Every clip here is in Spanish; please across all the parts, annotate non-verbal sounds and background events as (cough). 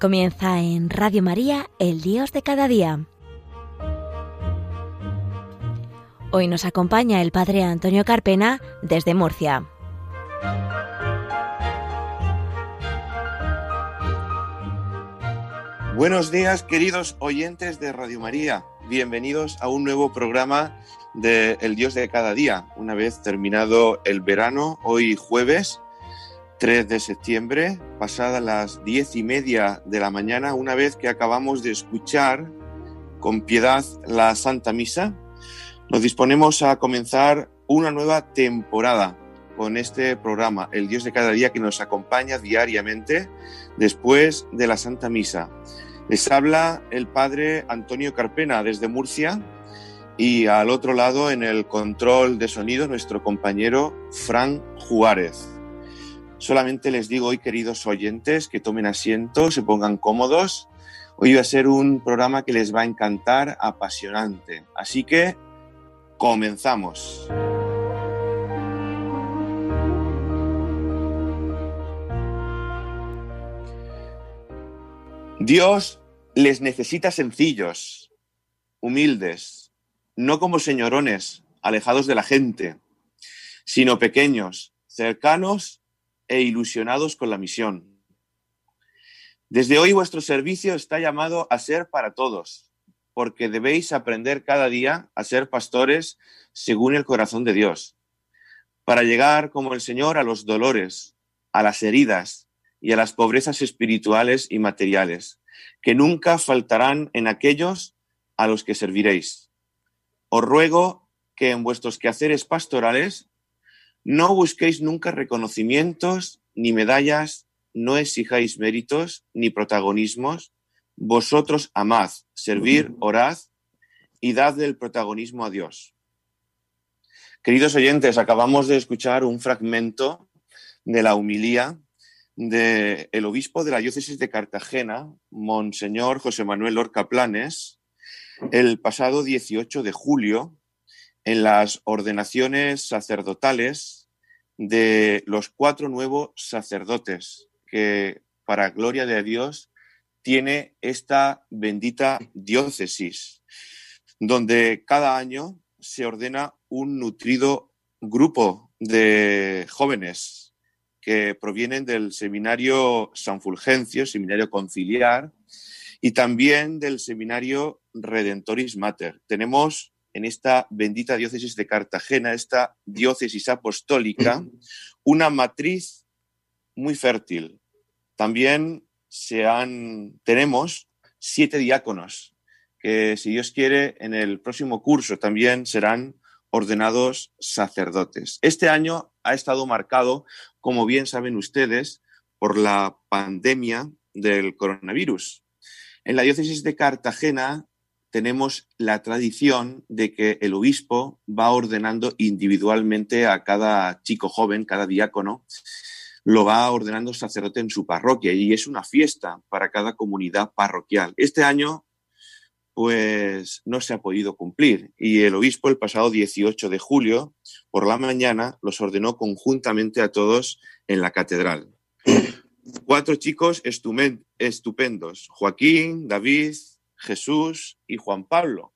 Comienza en Radio María, el Dios de cada día. Hoy nos acompaña el Padre Antonio Carpena desde Murcia. Buenos días, queridos oyentes de Radio María. Bienvenidos a un nuevo programa de El Dios de cada día. Una vez terminado el verano, hoy jueves 3 de septiembre, pasadas las diez y media de la mañana, una vez que acabamos de escuchar con piedad la Santa Misa, nos disponemos a comenzar una nueva temporada con este programa, El Dios de cada día, que nos acompaña diariamente después de la Santa Misa. Les habla el Padre Antonio Carpena desde Murcia y al otro lado en el control de sonido nuestro compañero Fran Juárez. Solamente les digo hoy, queridos oyentes, que tomen asiento, se pongan cómodos. Hoy va a ser un programa que les va a encantar, apasionante. Así que comenzamos. Dios les necesita sencillos, humildes, no como señorones, alejados de la gente, sino pequeños, cercanos e ilusionados con la misión. Desde hoy vuestro servicio está llamado a ser para todos, porque debéis aprender cada día a ser pastores según el corazón de Dios, para llegar como el Señor a los dolores, a las heridas y a las pobrezas espirituales y materiales, que nunca faltarán en aquellos a los que serviréis. Os ruego que en vuestros quehaceres pastorales no busquéis nunca reconocimientos ni medallas, no exijáis méritos ni protagonismos. Vosotros amad, servir, orad y dad el protagonismo a Dios. Queridos oyentes, acabamos de escuchar un fragmento de la humilía del el obispo de la diócesis de Cartagena, Monseñor José Manuel Orca Planes, el pasado 18 de julio, en las ordenaciones sacerdotales de los cuatro nuevos sacerdotes que, para gloria de Dios, tiene esta bendita diócesis, donde cada año se ordena un nutrido grupo de jóvenes que provienen del seminario San Fulgencio, seminario conciliar, y también del seminario Redentoris Mater. Tenemos en esta bendita diócesis de Cartagena, esta diócesis apostólica, una matriz muy fértil. También se han, tenemos siete diáconos que, si Dios quiere, en el próximo curso también serán ordenados sacerdotes. Este año ha estado marcado, como bien saben ustedes, por la pandemia del coronavirus. En la diócesis de Cartagena tenemos la tradición de que el obispo va ordenando individualmente a cada chico joven, cada diácono, lo va ordenando sacerdote en su parroquia y es una fiesta para cada comunidad parroquial. Este año, pues no se ha podido cumplir y el obispo el pasado 18 de julio, por la mañana, los ordenó conjuntamente a todos en la catedral. Cuatro chicos estupendos, Joaquín, David, Jesús y Juan Pablo.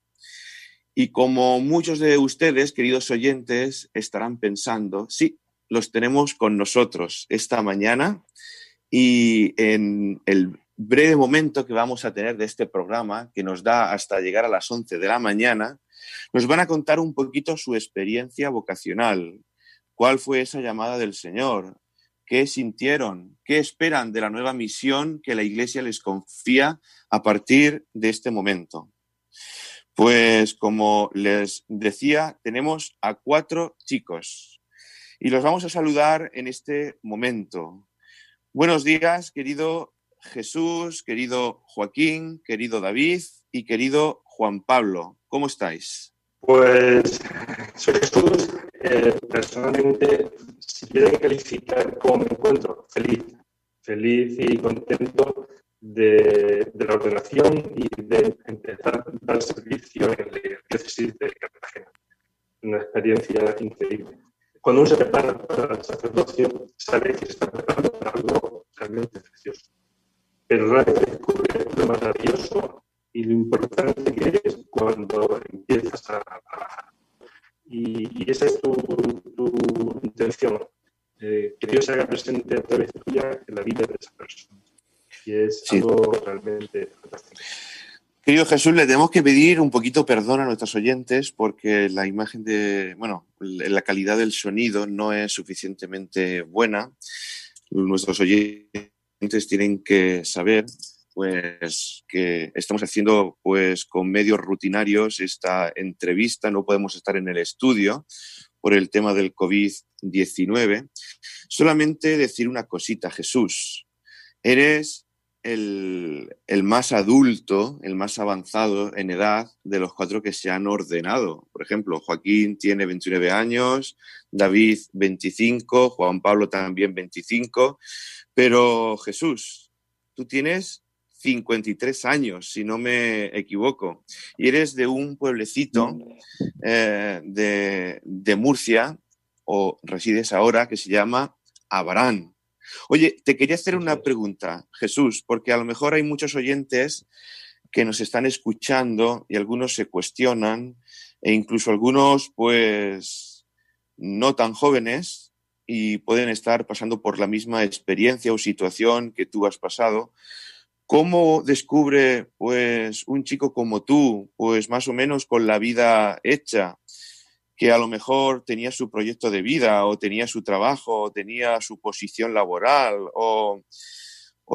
Y como muchos de ustedes, queridos oyentes, estarán pensando, sí, los tenemos con nosotros esta mañana y en el breve momento que vamos a tener de este programa, que nos da hasta llegar a las 11 de la mañana, nos van a contar un poquito su experiencia vocacional, cuál fue esa llamada del Señor, qué sintieron, qué esperan de la nueva misión que la Iglesia les confía a partir de este momento. Pues como les decía, tenemos a cuatro chicos y los vamos a saludar en este momento. Buenos días, querido Jesús, querido Joaquín, querido David y querido Juan Pablo. ¿Cómo estáis? Pues Jesús, eh, personalmente, si quieren calificar cómo me encuentro, feliz, feliz y contento de, la ordenación y de empezar a dar servicio en la diócesis de Cartagena. Una experiencia increíble. Cuando uno se prepara para el sacerdocio, sabe que se está preparando para algo realmente precioso. pero ahora descubre lo maravilloso y lo importante que es cuando empiezas a trabajar. Y, esa es tu, intención, eh, que Dios se haga presente a través tuya en la vida de esa persona. Y es algo realmente fantástico. Querido Jesús, le tenemos que pedir un poquito perdón a nuestros oyentes porque la imagen de, bueno, la calidad del sonido no es suficientemente buena. Nuestros oyentes tienen que saber pues que estamos haciendo pues con medios rutinarios esta entrevista, no podemos estar en el estudio por el tema del COVID-19. Solamente decir una cosita, Jesús. Eres el, más adulto, el más avanzado en edad de los cuatro que se han ordenado. Por ejemplo, Joaquín tiene 29 años, David 25, Juan Pablo también 25, pero Jesús, tú tienes 53 años, si no me equivoco, y eres de un pueblecito eh, de, de Murcia, o resides ahora, que se llama Abrán. Oye, te quería hacer una pregunta, Jesús, porque a lo mejor hay muchos oyentes que nos están escuchando y algunos se cuestionan e incluso algunos pues no tan jóvenes y pueden estar pasando por la misma experiencia o situación que tú has pasado. ¿Cómo descubre pues un chico como tú, pues más o menos con la vida hecha, que a lo mejor tenía su proyecto de vida o tenía su trabajo o tenía su posición laboral o,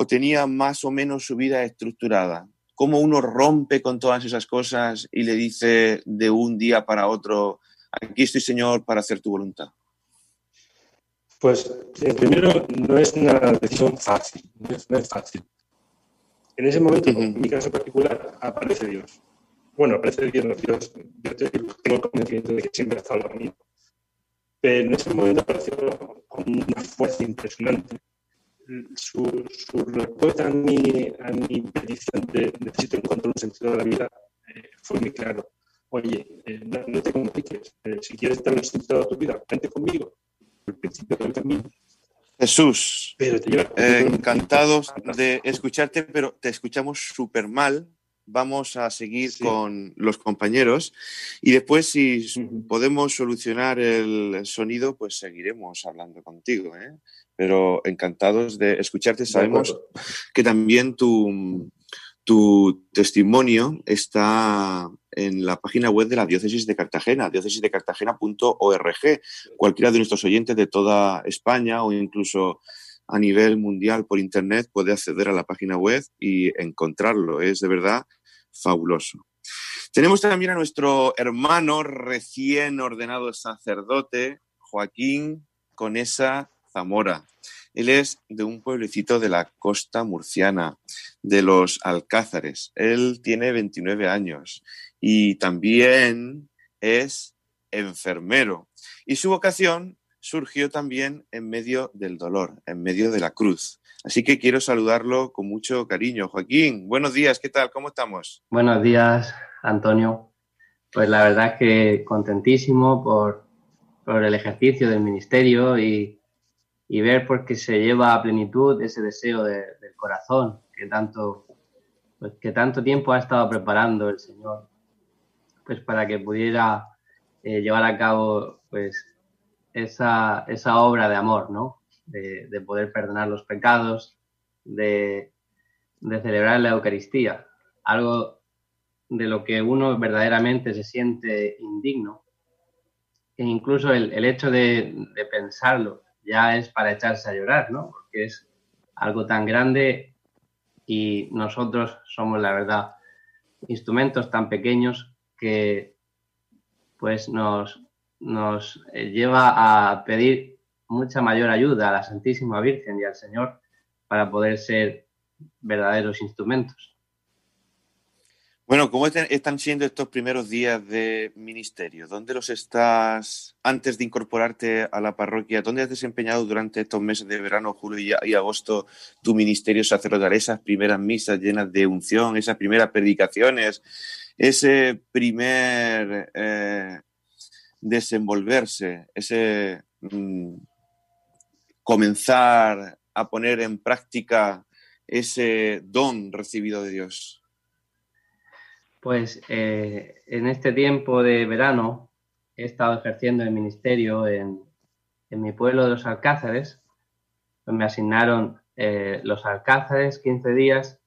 tenía más o menos su vida estructurada. ¿Cómo uno rompe con todas esas cosas y le dice de un día para otro, aquí estoy Señor para hacer tu voluntad? Pues eh, primero no es una decisión fácil, no es, fácil. En ese momento, en mi caso particular, aparece Dios bueno, parece que Dios, yo tengo conocimiento de que siempre ha estado conmigo. Pero en ese momento apareció con una fuerza impresionante. Su, respuesta a mi, a mi petición de necesito encontrar un sentido de la vida eh, fue muy claro. Oye, eh, no, te compliques. Eh, si quieres dar un sentido a tu vida, vente conmigo. El principio del camino. Jesús, encantados de escucharte, pero te escuchamos súper mal vamos a seguir con los compañeros y después si podemos solucionar el sonido, pues seguiremos hablando contigo. ¿eh? Pero encantados de escucharte. Sabemos que también tu, tu testimonio está en la página web de la Diócesis de Cartagena, diócesisdecartagena.org. Cualquiera de nuestros oyentes de toda España o incluso a nivel mundial por Internet puede acceder a la página web y encontrarlo. Es de verdad fabuloso. Tenemos también a nuestro hermano recién ordenado sacerdote, Joaquín Conesa Zamora. Él es de un pueblecito de la costa murciana, de los Alcázares. Él tiene 29 años y también es enfermero. Y su vocación surgió también en medio del dolor, en medio de la cruz. Así que quiero saludarlo con mucho cariño. Joaquín, buenos días, ¿qué tal? ¿Cómo estamos? Buenos días, Antonio. Pues la verdad es que contentísimo por, el ejercicio del ministerio y, ver por qué se lleva a plenitud ese deseo del corazón que tanto, pues que tanto tiempo ha estado preparando el Señor pues para que pudiera eh, llevar a cabo pues esa, esa obra de amor, ¿no? de, poder perdonar los pecados, de, celebrar la Eucaristía, algo de lo que uno verdaderamente se siente indigno. E incluso el, hecho de, pensarlo ya es para echarse a llorar, ¿no? Porque es algo tan grande y nosotros somos, la verdad, instrumentos tan pequeños que pues nos, nos lleva a pedir mucha mayor ayuda a la Santísima Virgen y al Señor para poder ser verdaderos instrumentos. Bueno, ¿cómo están siendo estos primeros días de ministerio? ¿Dónde los estás, antes de incorporarte a la parroquia, dónde has desempeñado durante estos meses de verano, julio y, agosto tu ministerio sacerdotal? Esas primeras misas llenas de unción, esas primeras predicaciones, ese primer eh, desenvolverse, ese mm, comenzar a poner en práctica ese don recibido de Dios? Pues eh, en este tiempo de verano he estado ejerciendo el ministerio en, mi pueblo de los Alcázares. Pues me asignaron eh, los Alcázares 15 días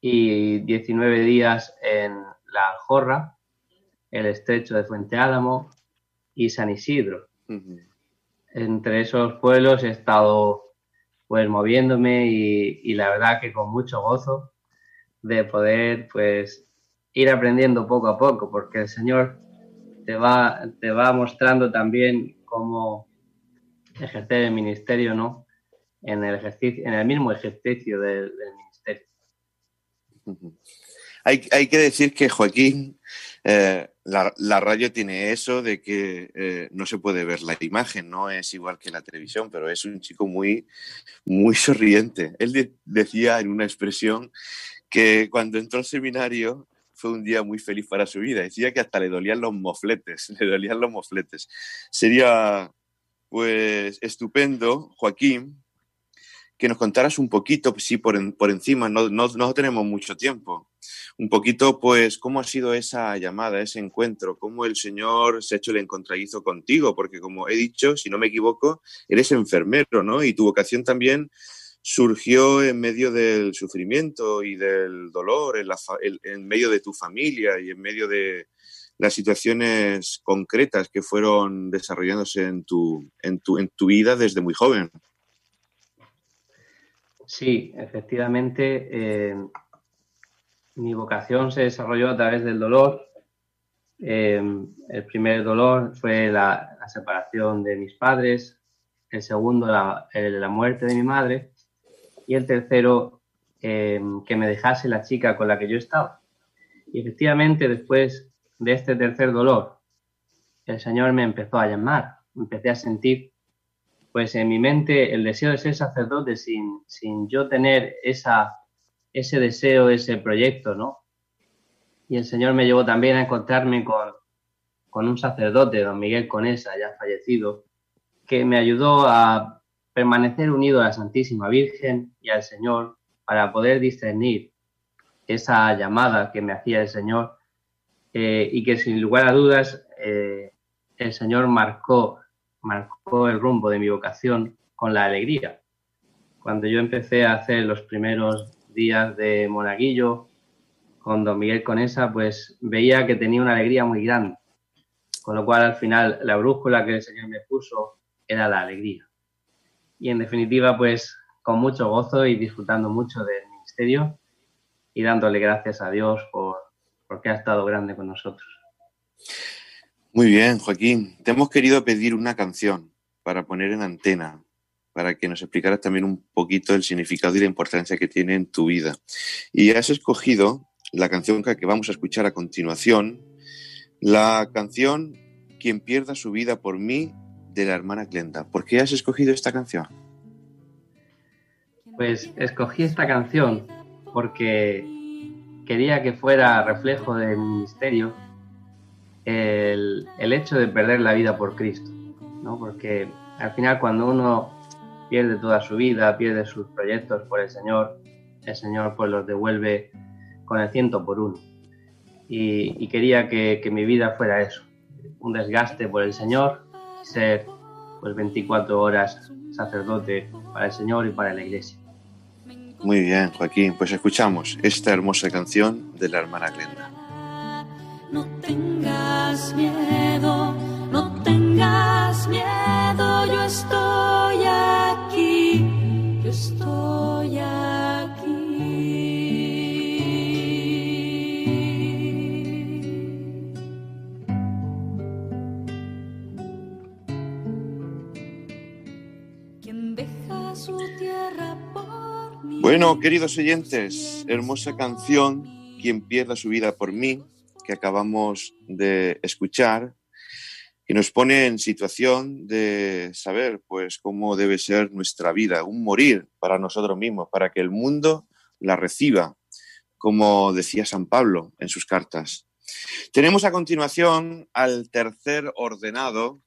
y 19 días en la Aljorra, el estrecho de Fuente Álamo y San Isidro. Entre esos pueblos he estado pues moviéndome y, y, la verdad que con mucho gozo de poder pues ir aprendiendo poco a poco, porque el Señor te va, te va mostrando también cómo ejercer el ministerio, ¿no? En el, ejercicio, en el mismo ejercicio del, ministerio. Hay, hay, que decir que Joaquín, eh, la, radio tiene eso de que eh, no se puede ver la imagen, no es igual que la televisión, pero es un chico muy, muy sonriente. Él decía en una expresión que cuando entró al seminario fue un día muy feliz para su vida. Decía que hasta le dolían los mofletes, (laughs) le dolían los mofletes. Sería, pues, estupendo, Joaquín, que nos contaras un poquito, sí, por, por encima, no, no, no, tenemos mucho tiempo, un poquito, pues, cómo ha sido esa llamada, ese encuentro, cómo el Señor se ha hecho el encontradizo contigo, porque como he dicho, si no me equivoco, eres enfermero, ¿no? Y tu vocación también surgió en medio del sufrimiento y del dolor, en, medio de tu familia y en medio de las situaciones concretas que fueron desarrollándose en tu, en tu, en tu vida desde muy joven. Sí, efectivamente, eh, mi vocación se desarrolló a través del dolor. Eh, el primer dolor fue la, separación de mis padres, el segundo la, la muerte de mi madre y el tercero, em, que me dejase la chica con la que yo estaba. Y efectivamente, después de este tercer dolor, el Señor me empezó a llamar, empecé a sentir, pues en mi mente, el deseo de ser sacerdote sin, sin yo tener esa, ese deseo, ese proyecto, ¿no? Y el Señor me llevó también a encontrarme con, con un sacerdote, don Miguel Conesa, ya fallecido, que me ayudó a permanecer unido a la Santísima Virgen y al Señor para poder discernir esa llamada que me hacía el Señor eh, y que sin lugar a dudas eh, el Señor marcó, marcó el rumbo de mi vocación con la alegría. Cuando yo empecé a hacer los primeros días de monaguillo con don Miguel Conesa, pues veía que tenía una alegría muy grande, con lo cual al final la brújula que el Señor me puso era la alegría y en definitiva pues con mucho gozo y disfrutando mucho del ministerio y dándole gracias a Dios por porque ha estado grande con nosotros. Muy bien, Joaquín. Te hemos querido pedir una canción para poner en antena, para que nos explicaras también un poquito el significado y la importancia que tiene en tu vida. Y has escogido la canción que vamos a escuchar a continuación, la canción Quien pierda su vida por mí de la hermana Clenta. ¿Por qué has escogido esta canción? Pues escogí esta canción porque quería que fuera reflejo del ministerio el, el, hecho de perder la vida por Cristo, ¿no? Porque al final cuando uno pierde toda su vida, pierde sus proyectos por el Señor, el Señor pues los devuelve con el ciento por uno. Y, quería que, que mi vida fuera eso, un desgaste por el Señor ser pues 24 horas sacerdote para el Señor y para la Iglesia. Muy bien, Joaquín, pues escuchamos esta hermosa canción de la hermana Glenda. No tengas miedo, no tengas miedo, yo estoy Bueno, queridos oyentes, hermosa canción, Quien pierda su vida por mí, que acabamos de escuchar, que nos pone en situación de saber pues cómo debe ser nuestra vida, un morir para nosotros mismos, para que el mundo la reciba, como decía San Pablo en sus cartas. Tenemos a continuación al tercer ordenado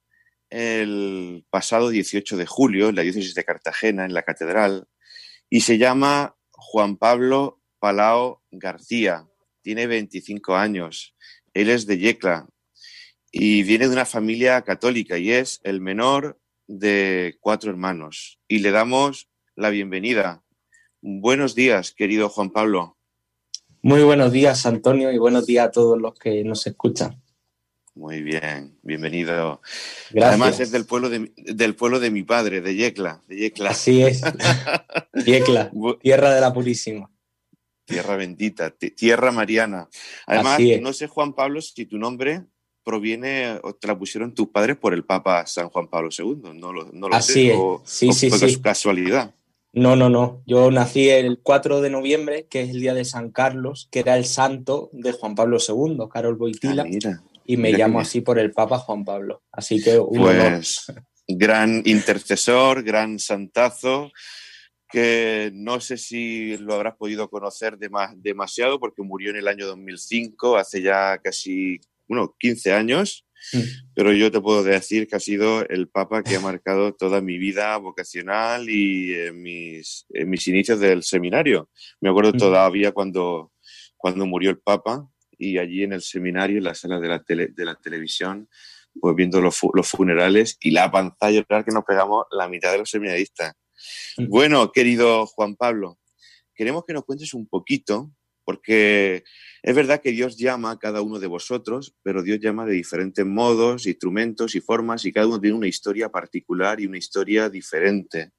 el pasado 18 de julio en la diócesis de Cartagena, en la catedral, y se llama Juan Pablo Palao García. Tiene 25 años. Él es de Yecla y viene de una familia católica y es el menor de cuatro hermanos. Y le damos la bienvenida. Buenos días, querido Juan Pablo. Muy buenos días, Antonio, y buenos días a todos los que nos escuchan. Muy bien, bienvenido. Gracias. Además es del pueblo de, del pueblo de mi padre, de Yecla. De Yecla. Así es. (laughs) Yecla, tierra de la Purísima. Tierra bendita, ti- tierra mariana. Además, no sé, Juan Pablo, si tu nombre proviene o te la pusieron tus padres por el Papa San Juan Pablo II. No lo, no lo Así sé. es. O, Sí, o sí, fue sí. casualidad. No, no, no. Yo nací el 4 de noviembre, que es el día de San Carlos, que era el santo de Juan Pablo II, Carol Ah, Boitila, mira. Y me llamo así por el Papa Juan Pablo. Así que un honor. Pues gran intercesor, gran santazo, que no sé si lo habrás podido conocer dema- demasiado porque murió en el año 2005, hace ya casi, bueno, 15 años, Mm. pero yo te puedo decir que ha sido el papa que ha marcado toda mi vida vocacional y en mis, en mis inicios del seminario. Me acuerdo Mm. todavía cuando, cuando murió el papa y allí en el seminario, en la sala de la, tele- de la televisión, pues viendo los, fu- los funerales y la panza a llorar que nos pegamos la mitad de los seminaristas. Bueno, querido Juan Pablo, queremos que nos cuentes un poquito, porque es verdad que Dios llama a cada uno de vosotros, pero Dios llama de diferentes modos, instrumentos y formas, y cada uno tiene una historia particular y una historia diferente.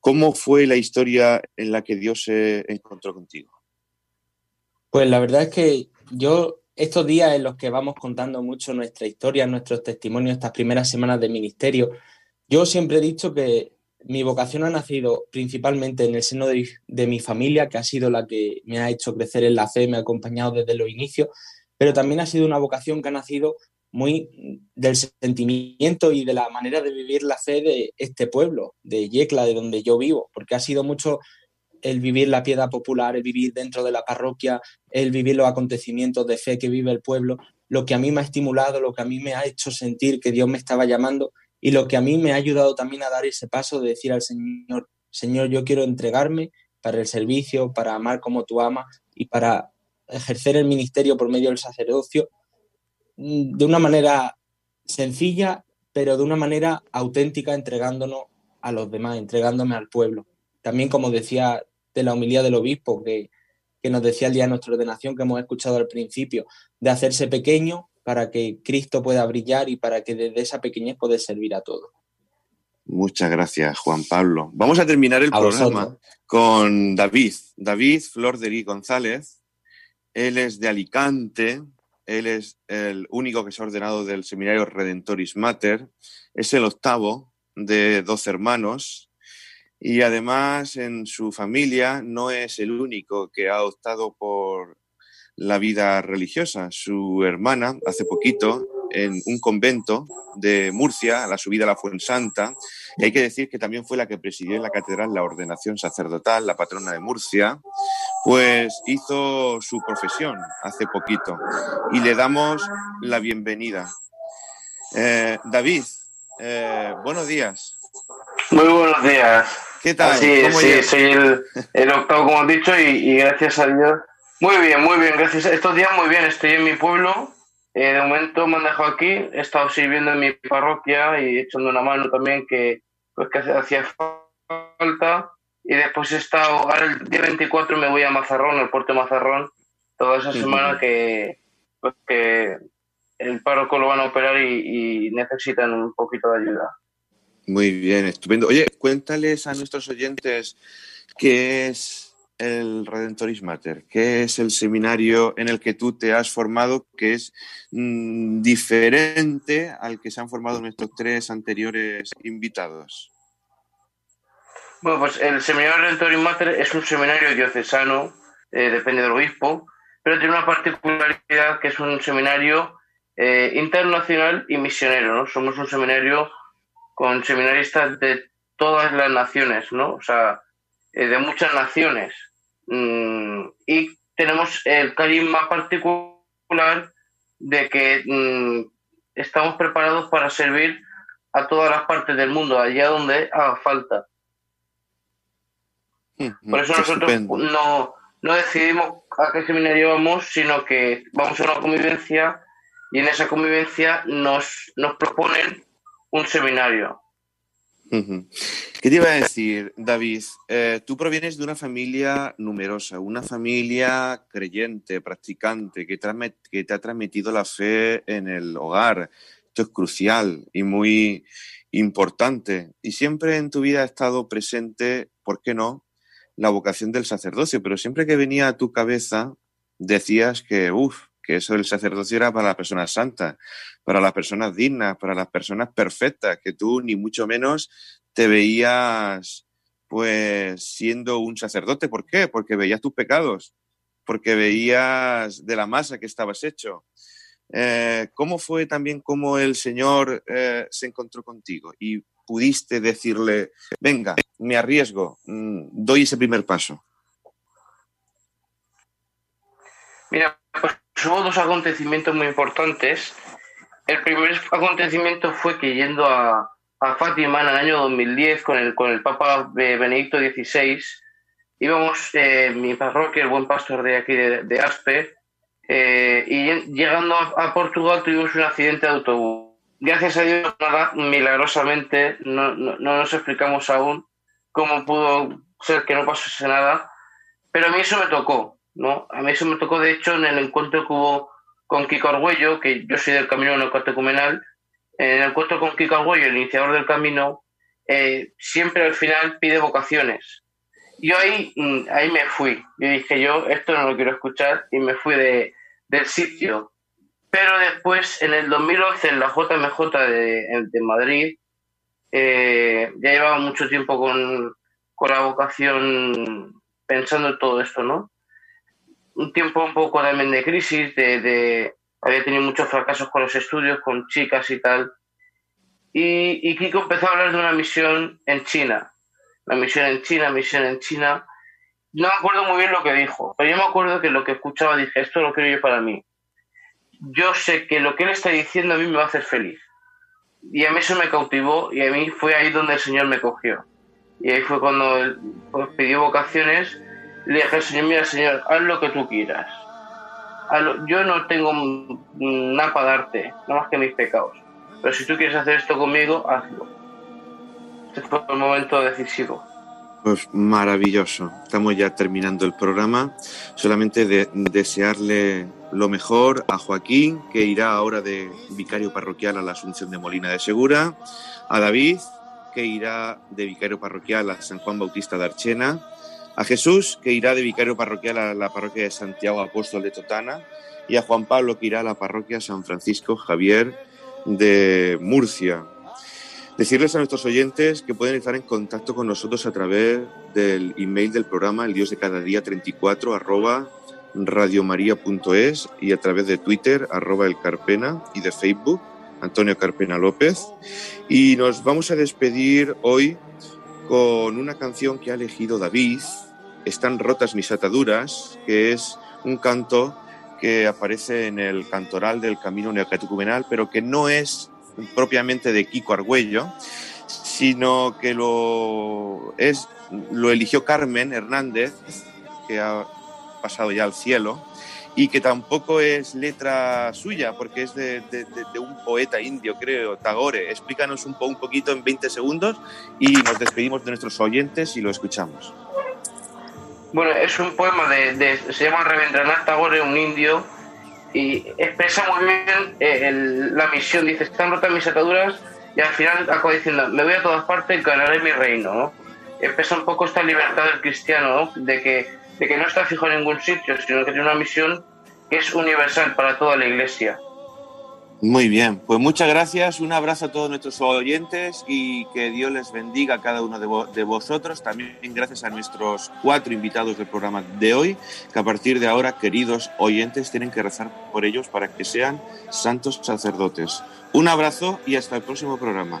¿Cómo fue la historia en la que Dios se encontró contigo? Pues la verdad es que yo, estos días en los que vamos contando mucho nuestra historia, nuestros testimonios, estas primeras semanas de ministerio, yo siempre he dicho que mi vocación ha nacido principalmente en el seno de, mi familia, que ha sido la que me ha hecho crecer en la fe, me ha acompañado desde los inicios, pero también ha sido una vocación que ha nacido muy del sentimiento y de la manera de vivir la fe de este pueblo, de Yecla, de donde yo vivo, porque ha sido mucho el vivir la piedad popular, el vivir dentro de la parroquia, el vivir los acontecimientos de fe que vive el pueblo, lo que a mí me ha estimulado, lo que a mí me ha hecho sentir que Dios me estaba llamando y lo que a mí me ha ayudado también a dar ese paso de decir al Señor, Señor, yo quiero entregarme para el servicio, para amar como tú amas y para ejercer el ministerio por medio del sacerdocio mm, de una manera sencilla, pero de una manera auténtica, entregándonos a los demás, entregándome al pueblo. También, como decía de la homilía del obispo, que, que nos decía el día de nuestra ordenación, que hemos escuchado al principio, de hacerse pequeño para que Cristo pueda brillar y para que desde esa pequeñez pueda servir a todos. Muchas gracias, Juan Pablo. Vamos a terminar el A programa vosotros. con David. David Flor de Rí González. Él es de Alicante. Él es el único que se ha ordenado del seminario Redentoris Mater. Es el octavo de dos hermanos. Y además en su familia no es el único que ha optado por la vida religiosa. Su hermana, hace poquito, en un convento de Murcia, a la subida a la Fuensanta, y hay que decir que también fue la que presidió en la catedral la ordenación sacerdotal, la patrona de Murcia, pues hizo su profesión hace poquito y le damos la bienvenida. Eh, David, eh, buenos días. Muy buenos días. ¿Qué tal? Sí, ¿Cómo sí, soy el, el octavo, como has dicho, y, y gracias a Dios. Muy bien, muy bien, gracias. Estos días muy bien, estoy en mi pueblo. Eh, de momento me han dejado aquí, he estado sirviendo en mi parroquia y echando una mano también que, pues, que hacía falta. Y después he estado, ahora el día 24 me voy a Mazarrón, al puerto de Mazarrón, toda esa semana que, pues, que el párroco lo van a operar y, y necesitan un poquito de ayuda. Muy bien, estupendo. Oye, cuéntales a nuestros oyentes qué es el Redentoris Mater, qué es el seminario en el que tú te has formado, que es mm, diferente al que se han formado nuestros tres anteriores invitados. Bueno, pues el Seminario Redentoris Mater es un seminario diocesano, eh, depende del obispo, pero tiene una particularidad que es un seminario eh, internacional y misionero, ¿no? Somos un seminario con seminaristas de todas las naciones, ¿no? O sea, eh, de muchas naciones. Mm, y tenemos el carisma particular de que mm, estamos preparados para servir a todas las partes del mundo, allá donde haga falta. Por eso nosotros no, no decidimos a qué seminario vamos, sino que vamos a una convivencia y en esa convivencia nos, nos proponen un seminario. ¿Qué te iba a decir, David? Eh, tú provienes de una familia numerosa, una familia creyente, practicante, que que te ha transmitido la fe en el hogar. Esto es crucial y muy importante. Y siempre en tu vida ha estado presente, ¿por qué no?, la vocación del sacerdocio, pero siempre que venía a tu cabeza decías que, uff, que eso del sacerdocio era para las personas santas, para las personas dignas, para las personas perfectas, que tú ni mucho menos te veías pues siendo un sacerdote. ¿Por qué? Porque veías tus pecados, porque veías de la masa que estabas hecho. Eh, ¿Cómo fue también cómo el Señor eh, se encontró contigo y pudiste decirle, venga, me arriesgo, mm, doy ese primer paso? Mira, pues hubo dos acontecimientos muy importantes. El primer acontecimiento fue que yendo a, Fátima en el año 2010 con el, con el Papa Benedicto XVI, íbamos, eh, mi parroquia, el buen pastor de aquí de, Aspe, eh, y llegando a, Portugal tuvimos un accidente de autobús. Gracias a Dios, nada, milagrosamente, no, no, no nos explicamos aún cómo pudo ser que no pasase nada, pero a mí eso me tocó, ¿no? A mí eso me tocó, de hecho, en el encuentro que hubo con Kiko Argüello, que yo soy del Camino Neocatecumenal, en el encuentro con Kiko Argüello, el iniciador del camino, eh, siempre al final pide vocaciones. Yo ahí, mm, ahí me fui. Yo dije, yo esto no lo quiero escuchar y me fui de, del sitio. Pero después, en el 2011, en la JMJ de, de Madrid, eh, ya llevaba mucho tiempo con, con la vocación pensando en todo esto, ¿no? Un tiempo un poco también de crisis, de, había tenido muchos fracasos con los estudios, con chicas y tal. Y, y, Kiko empezó a hablar de una misión en China. La misión en China, misión en China. No me acuerdo muy bien lo que dijo, pero yo me acuerdo que lo que escuchaba dije, esto lo quiero yo para mí. Yo sé que lo que él está diciendo a mí me va a hacer feliz. Y a mí eso me cautivó y a mí fue ahí donde el Señor me cogió. Y ahí fue cuando él pues, pidió vocaciones le dije Señor, mira Señor, haz lo que tú quieras. Yo no tengo nada para darte, nada más que mis pecados. Pero si tú quieres hacer esto conmigo, hazlo. Este fue el momento decisivo. Pues maravilloso. Estamos ya terminando el programa. Solamente de desearle lo mejor a Joaquín, que irá ahora de vicario parroquial a la Asunción de Molina de Segura, a David, que irá de vicario parroquial a San Juan Bautista de Archena, a Jesús, que irá de vicario parroquial a la parroquia de Santiago Apóstol de Totana, y a Juan Pablo, que irá a la parroquia San Francisco Javier de Murcia. Decirles a nuestros oyentes que pueden estar en contacto con nosotros a través del email del programa El Dios de Cada Día 34 arroba radiomaria.es y a través de Twitter arroba el Carpena y de Facebook Antonio Carpena López. Y nos vamos a despedir hoy con una canción que ha elegido David, Están rotas mis ataduras, que es un canto que aparece en el cantoral del Camino Neocatecumenal, pero que no es propiamente de Kiko Argüello, sino que lo, es, lo eligió Carmen Hernández, que ha pasado ya al cielo, y que tampoco es letra suya, porque es de, un poeta indio, creo, Tagore. Explícanos un, poquito en 20 segundos y nos despedimos de nuestros oyentes y lo escuchamos. Bueno, es un poema de, se llama Ravendranath Tagore, un indio, y expresa muy bien eh, la misión. Dice, están rotas mis ataduras y al final acaba diciendo, me voy a todas partes y ganaré mi reino. ¿no? Expresa un poco esta libertad del cristiano, ¿no? de que de que no está fijo en ningún sitio, sino que tiene una misión que es universal para toda la Iglesia. Muy bien, pues muchas gracias, un abrazo a todos nuestros oyentes y que Dios les bendiga a cada uno de, vosotros. También gracias a nuestros cuatro invitados del programa de hoy, que a partir de ahora, queridos oyentes, tienen que rezar por ellos para que sean santos sacerdotes. Un abrazo y hasta el próximo programa.